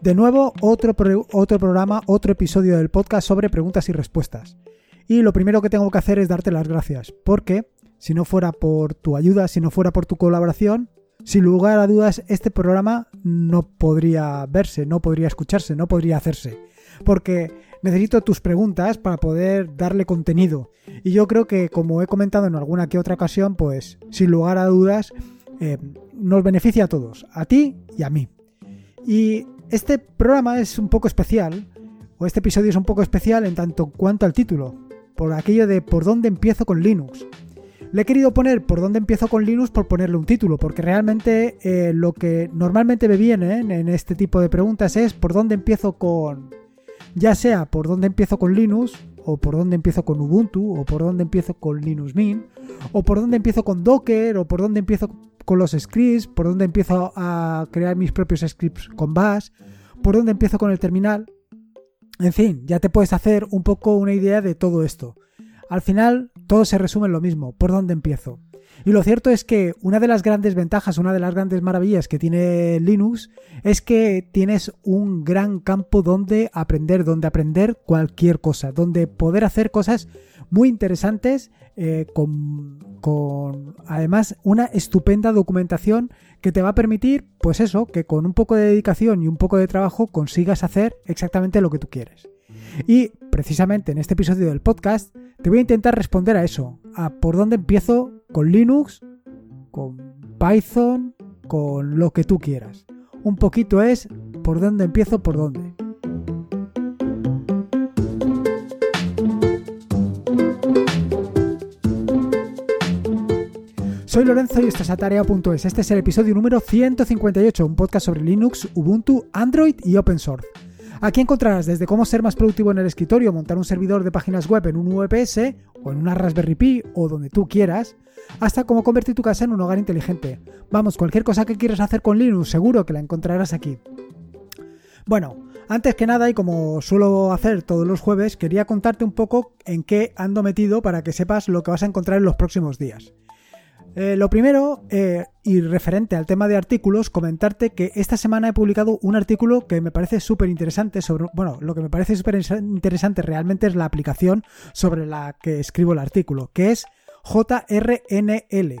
De nuevo, otro, otro programa, otro episodio del podcast sobre preguntas y respuestas. Y lo primero que tengo que hacer es darte las gracias, porque si no fuera por tu ayuda, si no fuera por tu colaboración, sin lugar a dudas este programa no podría verse, no podría escucharse, no podría hacerse. Porque necesito tus preguntas para poder darle contenido. Y yo creo que, como he comentado en alguna que otra ocasión, pues sin lugar a dudas, eh, nos beneficia a todos, a ti y a mí. Y este programa es un poco especial, o este episodio es un poco especial en tanto cuanto al título, por aquello de por dónde empiezo con Linux. Le he querido poner por dónde empiezo con Linux por ponerle un título, porque realmente eh, lo que normalmente me viene en este tipo de preguntas es por dónde empiezo con, ya sea por dónde empiezo con Linux, o por dónde empiezo con Ubuntu, o por dónde empiezo con Linux Mint, o por dónde empiezo con Docker, o por dónde empiezo con los scripts, por dónde empiezo a crear mis propios scripts con Bash, por dónde empiezo con el terminal. En fin, ya te puedes hacer un poco una idea de todo esto. Al final, todo se resume en lo mismo, por dónde empiezo. Y lo cierto es que una de las grandes ventajas, una de las grandes maravillas que tiene Linux es que tienes un gran campo donde aprender, donde aprender cualquier cosa, donde poder hacer cosas muy interesantes eh, con, con además una estupenda documentación que te va a permitir, pues eso, que con un poco de dedicación y un poco de trabajo consigas hacer exactamente lo que tú quieres. Y precisamente en este episodio del podcast te voy a intentar responder a eso, a por dónde empiezo con Linux, con Python, con lo que tú quieras. Un poquito es por dónde empiezo, por dónde. Soy Lorenzo y esto es Atarea.es. Este es el episodio número 158, un podcast sobre Linux, Ubuntu, Android y Open Source. Aquí encontrarás desde cómo ser más productivo en el escritorio, montar un servidor de páginas web en un VPS o en una Raspberry Pi o donde tú quieras, hasta cómo convertir tu casa en un hogar inteligente. Vamos, cualquier cosa que quieras hacer con Linux, seguro que la encontrarás aquí. Bueno, antes que nada, y como suelo hacer todos los jueves, quería contarte un poco en qué ando metido para que sepas lo que vas a encontrar en los próximos días. Eh, lo primero, eh, y referente al tema de artículos, comentarte que esta semana he publicado un artículo que me parece súper interesante sobre, bueno, lo que me parece súper interesante realmente es la aplicación sobre la que escribo el artículo, que es JRNL,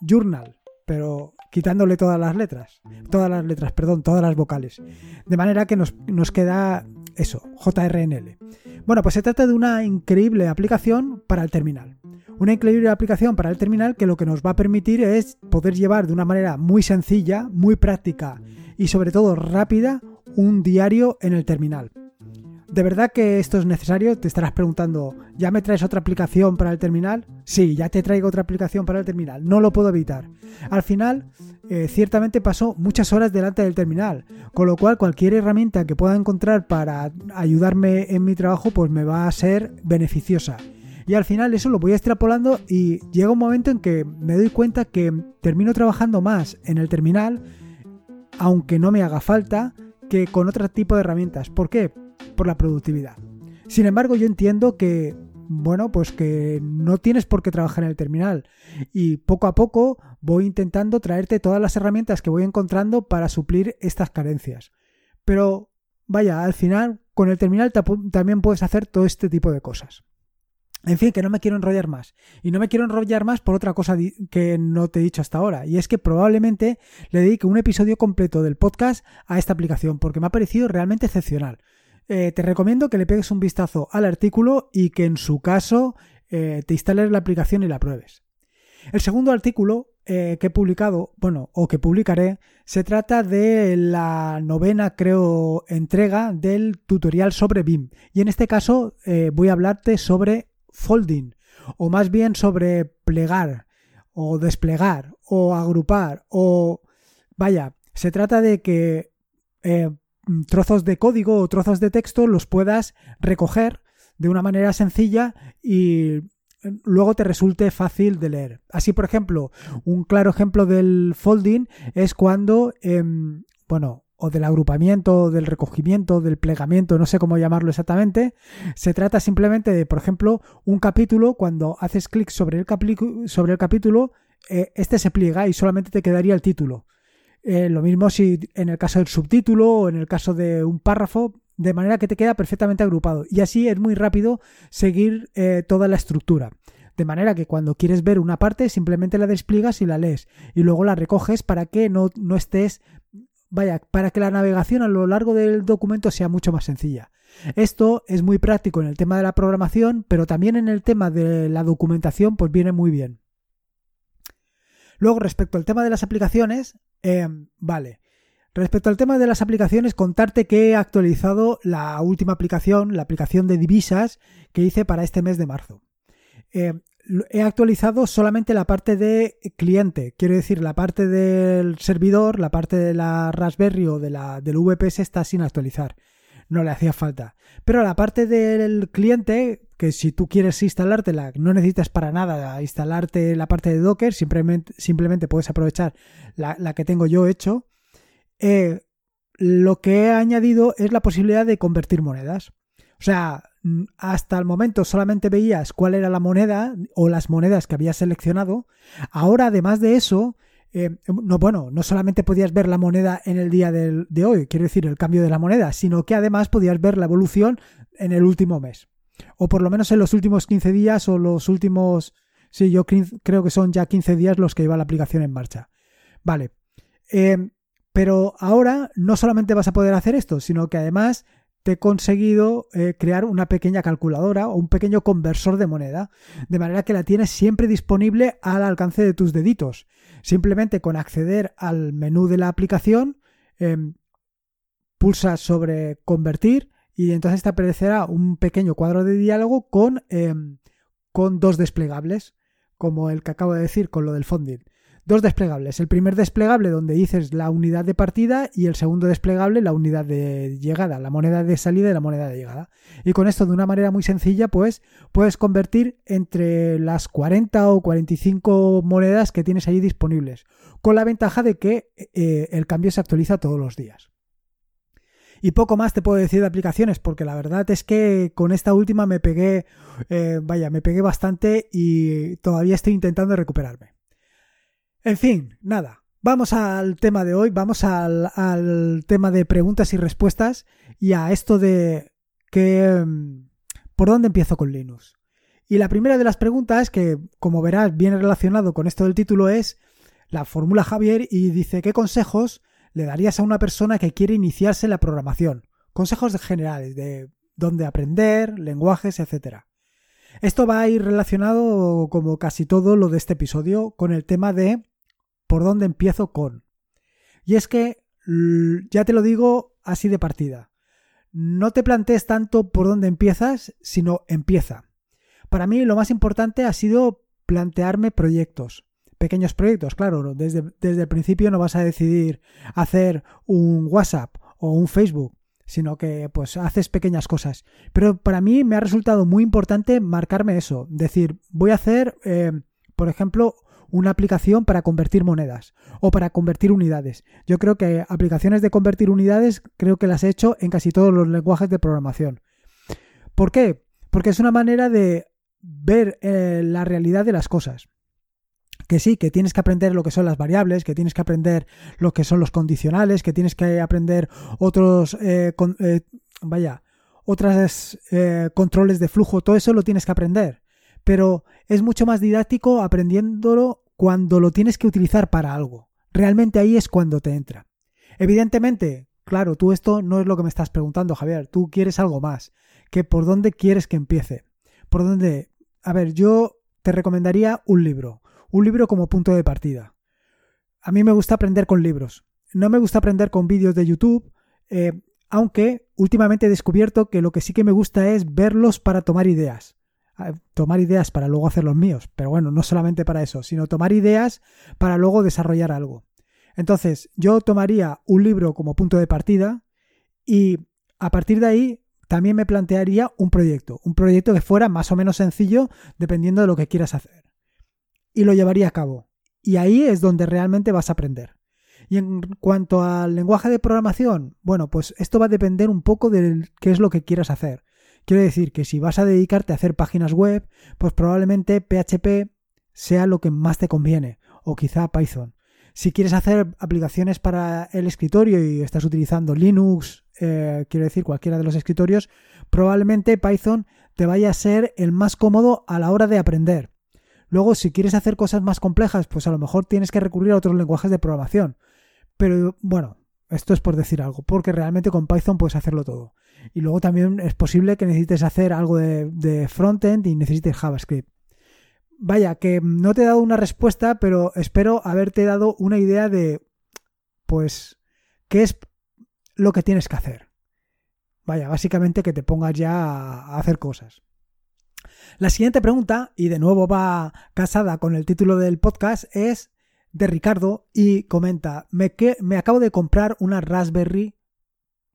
Journal, pero quitándole todas las letras, todas las letras, perdón, todas las vocales. De manera que nos, nos queda eso, JRNL. Bueno, pues se trata de una increíble aplicación para el terminal. Una increíble aplicación para el terminal que lo que nos va a permitir es poder llevar de una manera muy sencilla, muy práctica y sobre todo rápida un diario en el terminal. ¿De verdad que esto es necesario? Te estarás preguntando, ¿ya me traes otra aplicación para el terminal? Sí, ya te traigo otra aplicación para el terminal, no lo puedo evitar. Al final, eh, ciertamente paso muchas horas delante del terminal, con lo cual cualquier herramienta que pueda encontrar para ayudarme en mi trabajo, pues me va a ser beneficiosa. Y al final eso lo voy extrapolando y llega un momento en que me doy cuenta que termino trabajando más en el terminal, aunque no me haga falta, que con otro tipo de herramientas. ¿Por qué? Por la productividad. Sin embargo, yo entiendo que, bueno, pues que no tienes por qué trabajar en el terminal. Y poco a poco voy intentando traerte todas las herramientas que voy encontrando para suplir estas carencias. Pero, vaya, al final, con el terminal también puedes hacer todo este tipo de cosas. En fin, que no me quiero enrollar más. Y no me quiero enrollar más por otra cosa que no te he dicho hasta ahora. Y es que probablemente le dedique un episodio completo del podcast a esta aplicación, porque me ha parecido realmente excepcional. Eh, te recomiendo que le pegues un vistazo al artículo y que en su caso eh, te instales la aplicación y la pruebes. El segundo artículo eh, que he publicado, bueno, o que publicaré, se trata de la novena, creo, entrega del tutorial sobre BIM. Y en este caso voy a hablarte sobre folding, o más bien sobre plegar, o desplegar, o agrupar, o... Vaya, se trata de que eh, trozos de código o trozos de texto los puedas recoger de una manera sencilla y eh, luego te resulte fácil de leer. Así, por ejemplo, un claro ejemplo del folding es cuando, em, bueno, o del agrupamiento, del recogimiento, del plegamiento, no sé cómo llamarlo exactamente. Se trata simplemente de, por ejemplo, un capítulo, cuando haces clic sobre el, sobre el capítulo, eh, este se pliega y solamente te quedaría el título. Eh, lo mismo si en el caso del subtítulo o en el caso de un párrafo, de manera que te queda perfectamente agrupado. Y así es muy rápido seguir eh, toda la estructura. De manera que cuando quieres ver una parte, simplemente la despliegas y la lees. Y luego la recoges para que no, no estés. Vaya, para que la navegación a lo largo del documento sea mucho más sencilla. Esto es muy práctico en el tema de la programación, pero también en el tema de la documentación, pues viene muy bien. Luego, respecto al tema de las aplicaciones, eh, vale. Respecto al tema de las aplicaciones, contarte que he actualizado la última aplicación, la aplicación de divisas que hice para este mes de marzo. Eh, he actualizado solamente la parte de cliente, quiero decir, la parte del servidor, la parte de la Raspberry o de la, del VPS está sin actualizar. No le hacía falta. Pero la parte del cliente, que si tú quieres instalártela, no necesitas para nada instalarte la parte de Docker, simplemente, puedes aprovechar la, que tengo yo hecho eh, lo que he añadido es la posibilidad de convertir monedas. O sea, hasta el momento solamente veías cuál era la moneda o las monedas que habías seleccionado. Ahora, además de eso, eh, no, bueno, no solamente podías ver la moneda en el día de hoy, quiero decir, el cambio de la moneda, sino que además podías ver la evolución en el último mes. O por lo menos en los últimos 15 días o los últimos... Sí, yo creo que son ya 15 días los que lleva la aplicación en marcha. Vale. Eh, pero ahora no solamente vas a poder hacer esto, sino que además te he conseguido eh, crear una pequeña calculadora o un pequeño conversor de moneda, de manera que la tienes siempre disponible al alcance de tus deditos. Simplemente con acceder al menú de la aplicación, em, pulsas sobre convertir y entonces te aparecerá un pequeño cuadro de diálogo con, em, con dos desplegables, como el que acabo de decir con lo del funding dos desplegables. El primer desplegable donde dices la unidad de partida y el segundo desplegable la unidad de llegada, la moneda de salida y la moneda de llegada. Y con esto de una manera muy sencilla pues puedes convertir entre las 40 o 45 monedas que tienes ahí disponibles, con la ventaja de que eh, el cambio se actualiza todos los días. Y poco más te puedo decir de aplicaciones, porque la verdad es que con esta última me pegué, eh, vaya, me pegué bastante y todavía estoy intentando recuperarme. En fin, nada. Vamos al tema de hoy, vamos al, tema de preguntas y respuestas y a esto de que... Mm, ¿Por dónde empiezo con Linux? Y la primera de las preguntas, que como verás viene relacionado con esto del título, es la fórmula Javier y dice ¿qué consejos le darías a una persona que quiere iniciarse en la programación? Consejos generales de dónde aprender, lenguajes, etc. Esto va a ir relacionado, como casi todo lo de este episodio, con el tema de por dónde empiezo con. Y es que, ya te lo digo así de partida, no te plantees tanto por dónde empiezas, sino empieza. Para mí lo más importante ha sido plantearme proyectos. Pequeños proyectos, claro, desde, desde el principio no vas a decidir hacer un WhatsApp o un Facebook, sino que pues haces pequeñas cosas. Pero para mí me ha resultado muy importante marcarme eso, decir, voy a hacer, eh, por ejemplo, una aplicación para convertir monedas o para convertir unidades. Yo creo que aplicaciones de convertir unidades creo que las he hecho en casi todos los lenguajes de programación. ¿Por qué? Porque es una manera de ver eh, la realidad de las cosas. Que sí, que tienes que aprender lo que son las variables, que tienes que aprender lo que son los condicionales, que tienes que aprender otros, eh, eh, vaya, otras controles de flujo, todo eso lo tienes que aprender pero es mucho más didáctico aprendiéndolo cuando lo tienes que utilizar para algo. Realmente ahí es cuando te entra. Evidentemente, claro, tú esto no es lo que me estás preguntando, Javier, tú quieres algo más, que por dónde quieres que empiece. Por dónde... A ver, yo te recomendaría un libro, un libro como punto de partida. A mí me gusta aprender con libros. No me gusta aprender con vídeos de YouTube, eh, aunque últimamente he descubierto que lo que sí que me gusta es verlos para tomar ideas tomar ideas para luego hacer los míos, pero bueno, no solamente para eso, sino tomar ideas para luego desarrollar algo. Entonces, yo tomaría un libro como punto de partida y a partir de ahí también me plantearía un proyecto, un proyecto que fuera más o menos sencillo dependiendo de lo que quieras hacer. Y lo llevaría a cabo. Y ahí es donde realmente vas a aprender. Y en cuanto al lenguaje de programación, bueno, pues esto va a depender un poco de qué es lo que quieras hacer. Quiero decir que si vas a dedicarte a hacer páginas web, pues probablemente PHP sea lo que más te conviene, o quizá Python. Si quieres hacer aplicaciones para el escritorio y estás utilizando Linux, eh, quiero decir cualquiera de los escritorios, probablemente Python te vaya a ser el más cómodo a la hora de aprender. Luego, si quieres hacer cosas más complejas, pues a lo mejor tienes que recurrir a otros lenguajes de programación. Pero bueno, esto es por decir algo, porque realmente con Python puedes hacerlo todo. Y luego también es posible que necesites hacer algo de, frontend y necesites JavaScript. Vaya, que no te he dado una respuesta, pero espero haberte dado una idea de, pues, qué es lo que tienes que hacer. Vaya, básicamente que te pongas ya a hacer cosas. La siguiente pregunta, y de nuevo va casada con el título del podcast, es de Ricardo y comenta, me, que, me acabo de comprar una Raspberry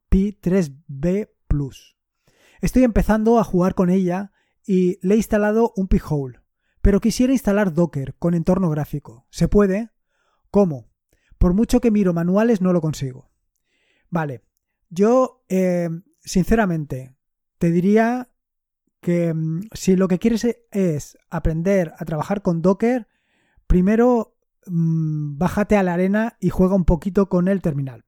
Pi 3B Plus. Estoy empezando a jugar con ella y le he instalado un Pi-hole, pero quisiera instalar Docker con entorno gráfico. ¿Se puede? ¿Cómo? Por mucho que miro manuales no lo consigo. Vale, yo eh, sinceramente te diría que mm, si lo que quieres es aprender a trabajar con Docker, primero mm, bájate a la arena y juega un poquito con el terminal.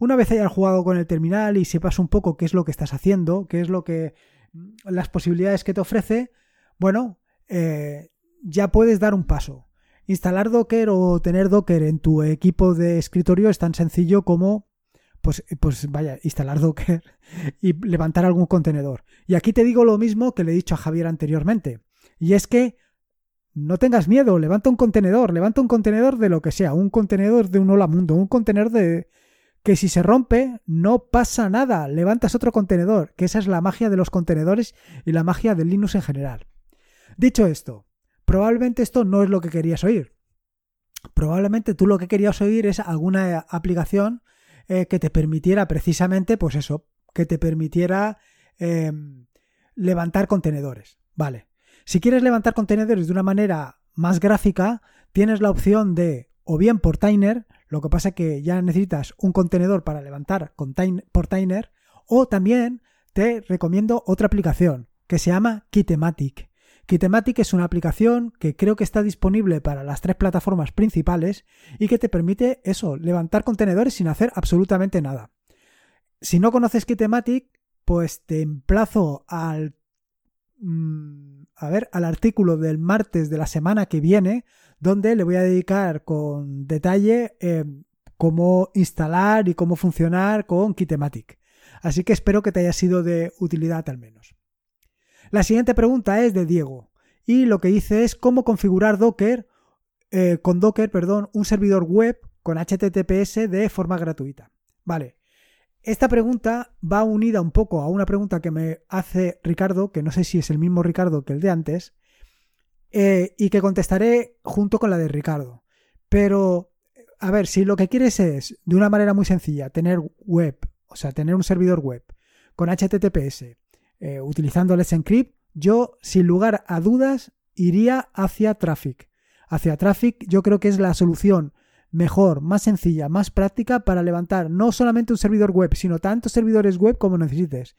Una vez hayas jugado con el terminal y sepas un poco qué es lo que estás haciendo, qué es lo que mm, las posibilidades que te ofrece, bueno, eh, ya puedes dar un paso. Instalar Docker o tener Docker en tu equipo de escritorio es tan sencillo como pues, pues vaya, instalar Docker y levantar algún contenedor. Y aquí te digo lo mismo que le he dicho a Javier anteriormente. Y es que no tengas miedo, levanta un contenedor, levanta un contenedor de lo que sea, un contenedor de un hola mundo, un contenedor de que si se rompe no pasa nada, levantas otro contenedor, que esa es la magia de los contenedores y la magia de Linux en general. Dicho esto, probablemente esto no es lo que querías oír. Probablemente tú lo que querías oír es alguna aplicación eh, que te permitiera precisamente, pues eso, que te permitiera em, levantar contenedores. Vale. Si quieres levantar contenedores de una manera más gráfica, tienes la opción de o bien Portainer, lo que pasa que ya necesitas un contenedor para levantar Portainer, o también te recomiendo otra aplicación que se llama Kitematic. Kitematic es una aplicación que creo que está disponible para las tres plataformas principales y que te permite eso, levantar contenedores sin hacer absolutamente nada. Si no conoces Kitematic, pues te emplazo al mm, a ver, al artículo del martes de la semana que viene, donde le voy a dedicar con detalle em, cómo instalar y cómo funcionar con Kitematic. Así que espero que te haya sido de utilidad al menos. La siguiente pregunta es de Diego y lo que dice es cómo configurar Docker eh, con Docker, perdón, un servidor web con HTTPS de forma gratuita. Vale. Esta pregunta va unida un poco a una pregunta que me hace Ricardo, que no sé si es el mismo Ricardo que el de antes, eh, y que contestaré junto con la de Ricardo. Pero, a ver, si lo que quieres es, de una manera muy sencilla, tener web, o sea, tener un servidor web con HTTPS eh, utilizando Let's Encrypt, yo sin lugar a dudas iría hacia Traffic. Hacia Traffic yo creo que es la solución mejor, más sencilla, más práctica para levantar no solamente un servidor web, sino tantos servidores web como necesites.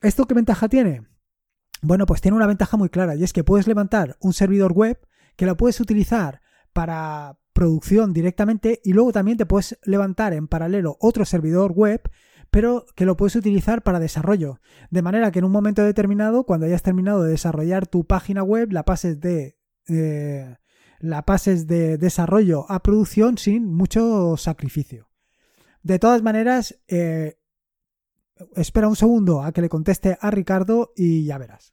¿Esto qué ventaja tiene? Bueno, pues tiene una ventaja muy clara y es que puedes levantar un servidor web que lo puedes utilizar para producción directamente y luego también te puedes levantar en paralelo otro servidor web pero que lo puedes utilizar para desarrollo. De manera que en un momento determinado, cuando hayas terminado de desarrollar tu página web, la pases de, eh, la pases de desarrollo a producción sin mucho sacrificio. De todas maneras, eh, espera un segundo a que le conteste a Ricardo y ya verás.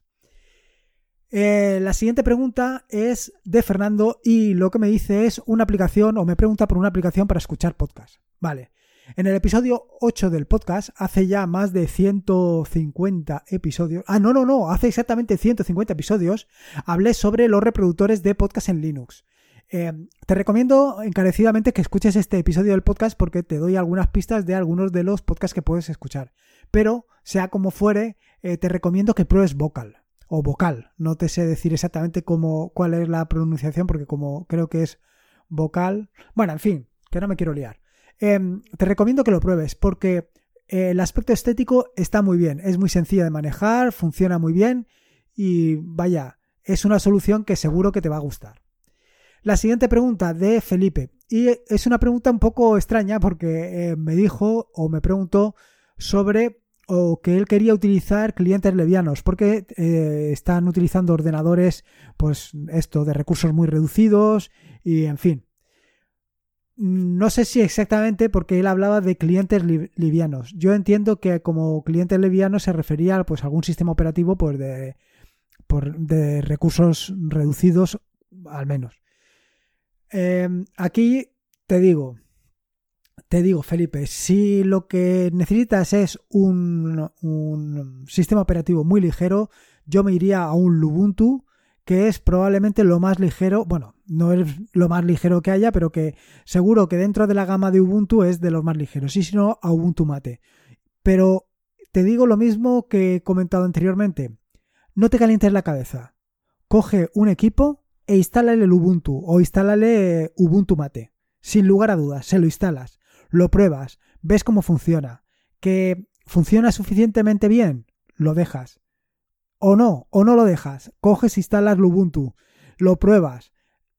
Eh, la siguiente pregunta es de Fernando y lo que me dice es una aplicación o me pregunta por una aplicación para escuchar podcast. Vale. En el episodio 8 del podcast, hace ya más de 150 episodios, ah, no, no, no, hace exactamente 150 episodios, hablé sobre los reproductores de podcast en Linux. Eh, te recomiendo encarecidamente que escuches este episodio del podcast porque te doy algunas pistas de algunos de los podcasts que puedes escuchar. Pero, sea como fuere, eh, te recomiendo que pruebes Vocal o Vocal. No te sé decir exactamente cómo, cuál es la pronunciación porque como creo que es vocal. Bueno, en fin, que no me quiero liar. Em, te recomiendo que lo pruebes porque eh, el aspecto estético está muy bien, es muy sencilla de manejar, funciona muy bien y vaya, es una solución que seguro que te va a gustar. La siguiente pregunta de Felipe. Y es una pregunta un poco extraña porque eh, me dijo o me preguntó sobre o que él quería utilizar clientes levianos porque eh, están utilizando ordenadores pues esto de recursos muy reducidos y en fin no sé si exactamente porque él hablaba de clientes livianos. Yo entiendo que como clientes livianos se refería pues a algún sistema operativo pues de de recursos reducidos al menos. Em, aquí te digo te digo, Felipe, si lo que necesitas es un, sistema operativo muy ligero, yo me iría a un Lubuntu, que es probablemente lo más ligero, bueno, no es lo más ligero que haya, pero que seguro que dentro de la gama de Ubuntu es de los más ligeros, y si no, a Ubuntu Mate. Pero te digo lo mismo que he comentado anteriormente, no te calientes la cabeza. Coge un equipo e instálale el Ubuntu o instálale Ubuntu Mate. Sin lugar a dudas, se lo instalas lo pruebas, ves cómo funciona, que funciona suficientemente bien, lo dejas. O no, o no lo dejas, coges, instalas Ubuntu, lo pruebas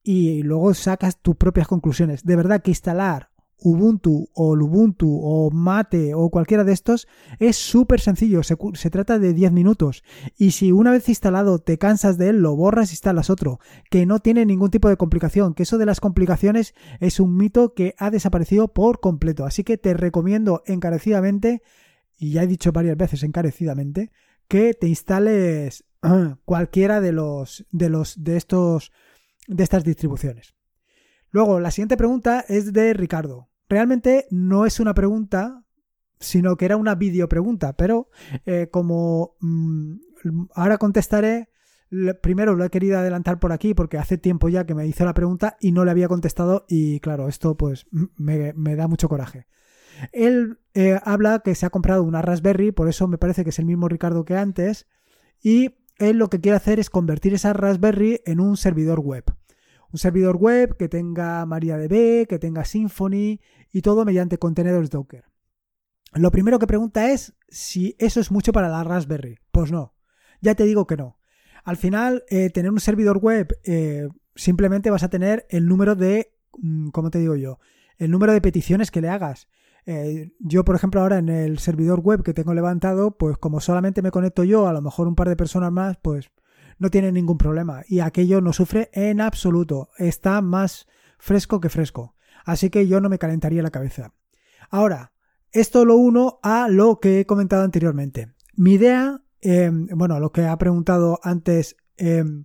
y luego sacas tus propias conclusiones. De verdad que instalar Ubuntu o Lubuntu o Mate o cualquiera de estos es súper sencillo, se, trata de 10 minutos. Y si una vez instalado te cansas de él, lo borras y instalas otro, que no tiene ningún tipo de complicación, que eso de las complicaciones es un mito que ha desaparecido por completo, así que te recomiendo encarecidamente, y ya he dicho varias veces encarecidamente, que te instales cualquiera de los de los de estos de estas distribuciones. Luego, la siguiente pregunta es de Ricardo realmente no es una pregunta, sino que era una video pregunta, pero eh, como mm, ahora contestaré, primero lo he querido adelantar por aquí porque hace tiempo ya que me hizo la pregunta y no le había contestado y claro, esto pues me, da mucho coraje. Él eh, habla que se ha comprado una Raspberry, por eso me parece que es el mismo Ricardo que antes, y él lo que quiere hacer es convertir esa Raspberry en un servidor web. Un servidor web que tenga MariaDB, que tenga Symfony y todo mediante contenedores Docker. Lo primero que pregunta es si eso es mucho para la Raspberry. Pues no, ya te digo que no. Al final, eh, tener un servidor web, eh, simplemente vas a tener el número de, mm, ¿cómo te digo yo? El número de peticiones que le hagas. Eh, yo, por ejemplo, ahora en el servidor web que tengo levantado, pues como solamente me conecto yo, a lo mejor un par de personas más, pues no tiene ningún problema. Y aquello no sufre en absoluto. Está más fresco que fresco. Así que yo no me calentaría la cabeza. Ahora, esto lo uno a lo que he comentado anteriormente. Mi idea, em, bueno, lo que ha preguntado antes em,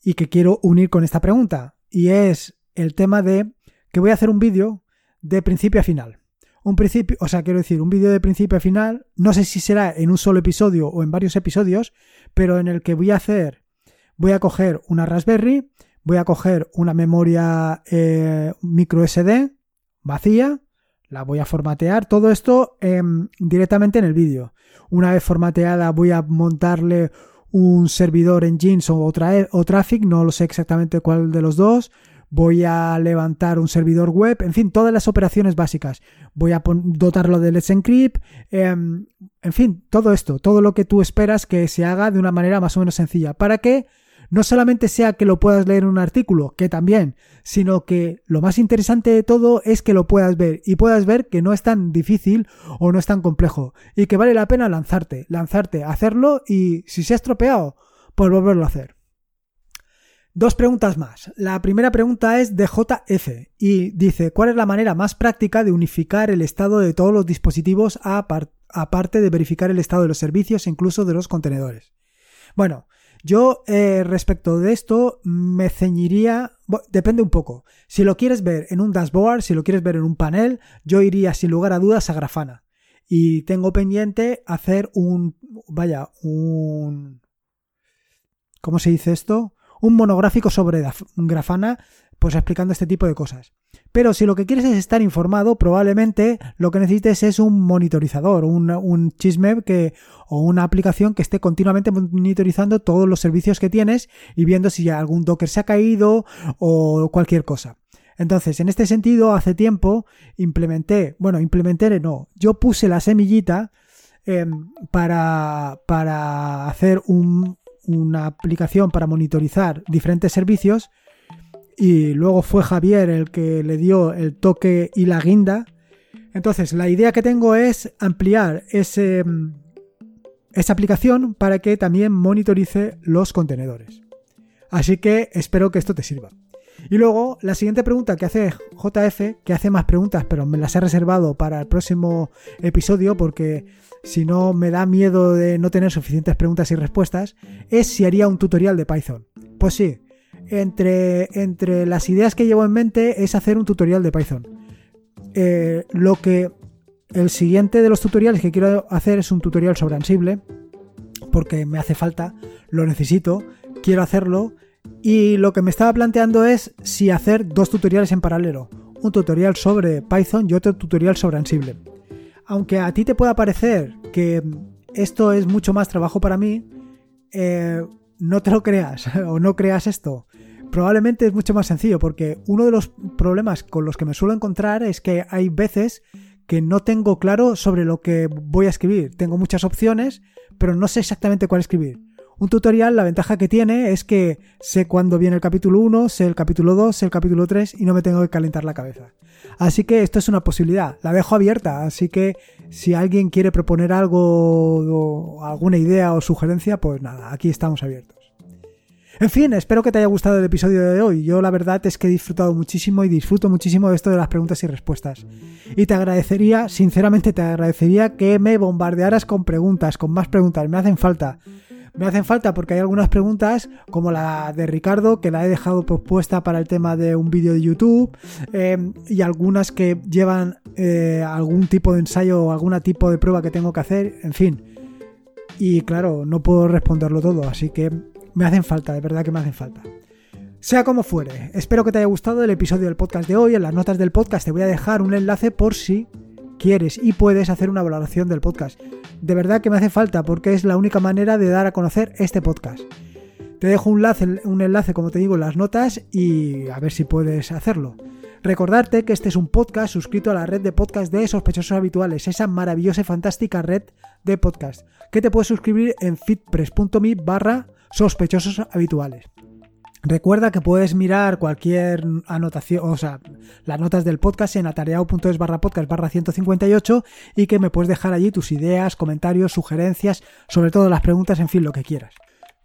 y que quiero unir con esta pregunta, y es el tema de que voy a hacer un vídeo de principio a final. Un principio, o sea, quiero decir, un vídeo de principio a final, no sé si será en un solo episodio o en varios episodios, pero en el que voy a hacer, voy a coger una Raspberry, voy a coger una memoria eh, micro SD vacía, la voy a formatear, todo esto em, directamente en el vídeo. Una vez formateada voy a montarle un servidor en Jeans o, otra, o Traffic, no lo sé exactamente cuál de los dos. Voy a levantar un servidor web, en fin, todas las operaciones básicas. Voy a dotarlo de Let's Encrypt, em, en fin, todo esto, todo lo que tú esperas que se haga de una manera más o menos sencilla. ¿Para que no solamente sea que lo puedas leer en un artículo, que también, sino que lo más interesante de todo es que lo puedas ver y puedas ver que no es tan difícil o no es tan complejo y que vale la pena lanzarte, lanzarte, hacerlo y si se ha estropeado, pues volverlo a hacer. Dos preguntas más. La primera pregunta es de JF y dice, ¿cuál es la manera más práctica de unificar el estado de todos los dispositivos aparte de verificar el estado de los servicios e incluso de los contenedores? Bueno, yo eh, respecto de esto me ceñiría, depende un poco. Si lo quieres ver en un dashboard, si lo quieres ver en un panel, yo iría sin lugar a dudas a Grafana. Y tengo pendiente hacer un, vaya, un... ¿Cómo se dice esto? Un monográfico sobre Grafana pues explicando este tipo de cosas. Pero si lo que quieres es estar informado, probablemente lo que necesites es un monitorizador, un, un chisme que, o una aplicación que esté continuamente monitorizando todos los servicios que tienes y viendo si algún Docker se ha caído o cualquier cosa. Entonces, en este sentido, hace tiempo implementé, bueno, implementé, no, yo puse la semillita em, para, para hacer una aplicación para monitorizar diferentes servicios y luego fue Javier el que le dio el toque y la guinda. Entonces, la idea que tengo es ampliar ese, esa aplicación para que también monitorice los contenedores. Así que espero que esto te sirva. Y luego, la siguiente pregunta que hace JF, que hace más preguntas, pero me las he reservado para el próximo episodio porque si no me da miedo de no tener suficientes preguntas y respuestas, es si haría un tutorial de Python. Pues sí, entre, entre las ideas que llevo en mente es hacer un tutorial de Python. Eh, lo que el siguiente de los tutoriales que quiero hacer es un tutorial sobre Ansible, porque me hace falta, lo necesito, quiero hacerlo y lo que me estaba planteando es si hacer dos tutoriales en paralelo. Un tutorial sobre Python y otro tutorial sobre Ansible. Aunque a ti te pueda parecer que esto es mucho más trabajo para mí, eh, no te lo creas o no creas esto. Probablemente es mucho más sencillo porque uno de los problemas con los que me suelo encontrar es que hay veces que no tengo claro sobre lo que voy a escribir. Tengo muchas opciones, pero no sé exactamente cuál escribir. Un tutorial, la ventaja que tiene es que sé cuándo viene el capítulo 1, sé el capítulo 2, sé el capítulo 3 y no me tengo que calentar la cabeza. Así que esto es una posibilidad, la dejo abierta, así que si alguien quiere proponer algo, o alguna idea o sugerencia, pues nada, aquí estamos abiertos. En fin, espero que te haya gustado el episodio de hoy. Yo la verdad es que he disfrutado muchísimo y disfruto muchísimo de esto de las preguntas y respuestas. Y te agradecería, sinceramente te agradecería que me bombardearas con preguntas, con más preguntas, me hacen falta me hacen falta porque hay algunas preguntas, como la de Ricardo, que la he dejado pospuesta para el tema de un vídeo de YouTube, eh, y algunas que llevan eh, algún tipo de ensayo o algún tipo de prueba que tengo que hacer, en fin. Y claro, no puedo responderlo todo, así que me hacen falta, de verdad que me hacen falta. Sea como fuere, espero que te haya gustado el episodio del podcast de hoy. En las notas del podcast te voy a dejar un enlace por si quieres y puedes hacer una valoración del podcast. De verdad que me hace falta porque es la única manera de dar a conocer este podcast. Te dejo un enlace, un enlace, como te digo, en las notas y a ver si puedes hacerlo. Recordarte que este es un podcast suscrito a la red de podcast de sospechosos habituales, esa maravillosa y fantástica red de podcast, que te puedes suscribir en fitpress.me barra sospechosos habituales. Recuerda que puedes mirar cualquier anotación, o sea, las notas del podcast en atareado.es barra podcast barra 158 y que me puedes dejar allí tus ideas, comentarios, sugerencias, sobre todo las preguntas, en fin, lo que quieras.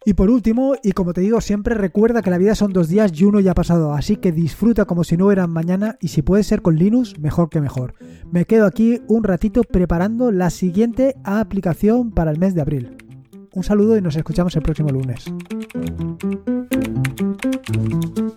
Y por último, y como te digo siempre, recuerda que la vida son dos días y uno ya ha pasado, así que disfruta como si no hubieran mañana y si puede ser con Linux, mejor que mejor. Me quedo aquí un ratito preparando la siguiente aplicación para el mes de abril. Un saludo y nos escuchamos el próximo lunes. thank you